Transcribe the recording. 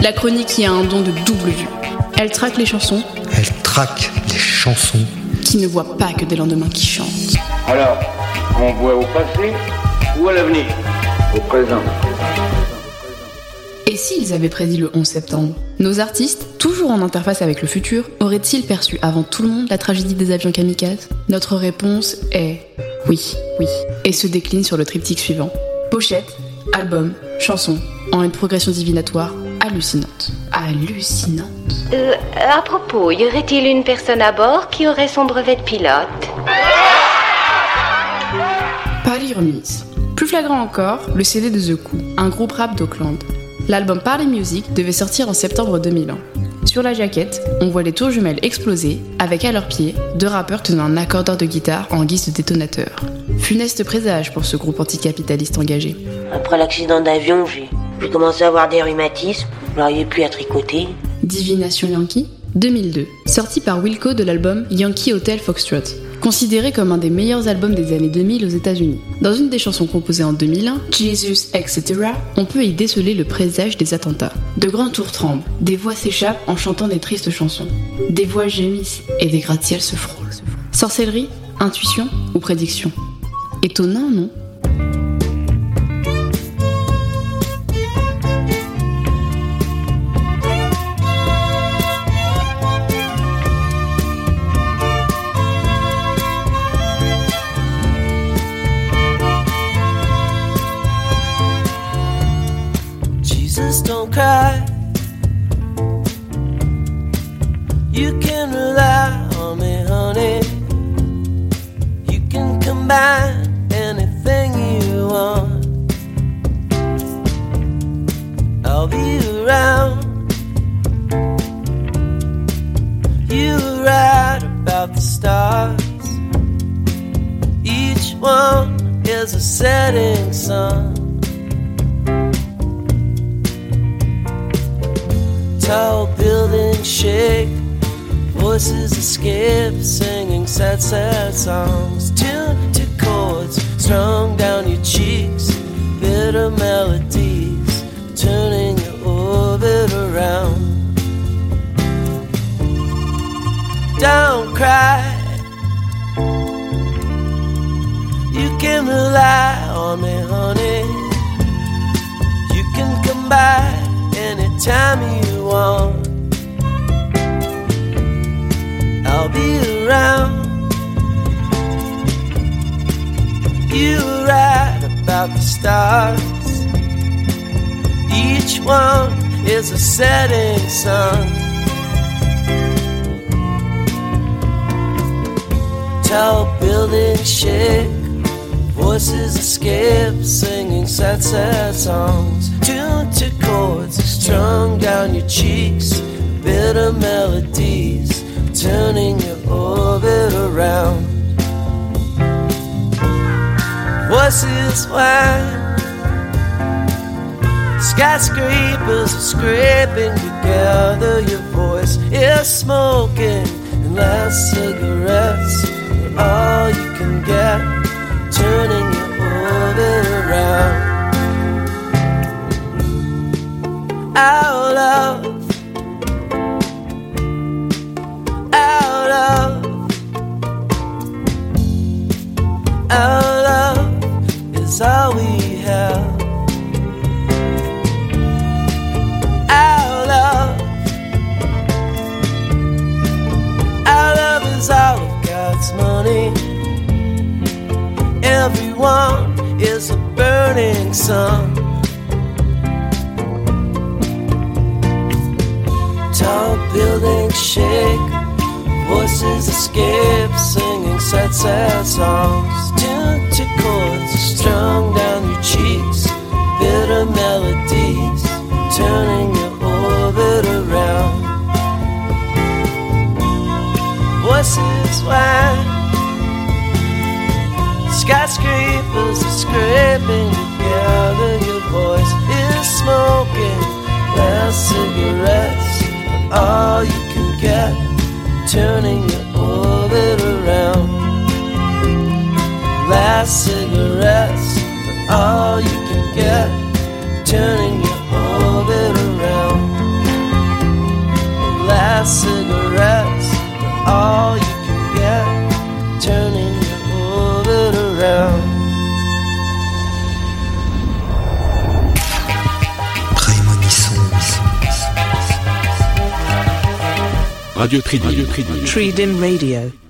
la chronique qui a un don de double vue. Elle traque les chansons Elle traque les chansons. qui ne voient pas que des lendemains qui chantent. Alors, on voit au passé ou à l'avenir? Au présent. Et s'ils avaient prédit le 11 septembre? Nos artistes, toujours en interface avec le futur, auraient-ils perçu avant tout le monde la tragédie des avions kamikazes? Notre réponse est oui, oui, et se décline sur le triptyque suivant. Pochette, album, chanson, en une progression divinatoire hallucinante. Hallucinante. Euh, à propos, y aurait-il une personne à bord qui aurait son brevet de pilote Party Remise. Plus flagrant encore, le CD de The Coup, un groupe rap d'Auckland. L'album Party Music devait sortir en septembre 2001. Sur la jaquette, on voit les tours jumelles exploser, avec à leurs pieds deux rappeurs tenant un accordeur de guitare en guise de détonateur. Funeste présage pour ce groupe anticapitaliste engagé. Après l'accident d'avion, j'ai j'ai commencé à avoir des rhumatismes. Je n'arrivais plus à tricoter. Divination Yankee 2002, sorti par Wilco de l'album Yankee Hotel Foxtrot, considéré comme un des meilleurs albums des années 2000 aux États-Unis. Dans une des chansons composées en 2001, Jesus, etc., on peut y déceler le présage des attentats. De grands tours tremblent, des voix s'échappent en chantant des tristes chansons, des voix gémissent et des gratte-ciels se frôlent. Sorcellerie, intuition ou prédiction? Étonnant, non? Jesus, don't cry. You can rely on me, honey. You can combine anything you want. I'll be around. You were right about the stars. Each one is a setting sun. Tall buildings shake, voices escape, singing sad, sad songs. Tuned to chords strung down your cheeks, bitter melodies, turning your orbit around. Don't cry, you can rely on me, honey. You can come by anytime you I'll be around. You were right about the stars. Each one is a setting sun. Tall buildings shake, voices escape, singing sad, sad songs. Tuned to chords strung down your cheeks, bitter melodies, turning your orbit around. Voices whine, skyscrapers are scraping together. Your voice is smoking, our love is all we have. Our love, our love is all of God's money. Everyone is a burning sun. Tall buildings shake, voices escape, singing sad, sad songs tentacles strung down your cheeks, bitter melodies turning your orbit around. Voices wide, skyscrapers are scraping together. Your voice is smoking last cigarettes, all you can get, turning your orbit around cigarettes are all you can get. Turning your orbit around. Last cigarettes are all you can get. Turning your orbit around. Prémonition. Radio Tridim. Radio Tridim. Tridim Radio.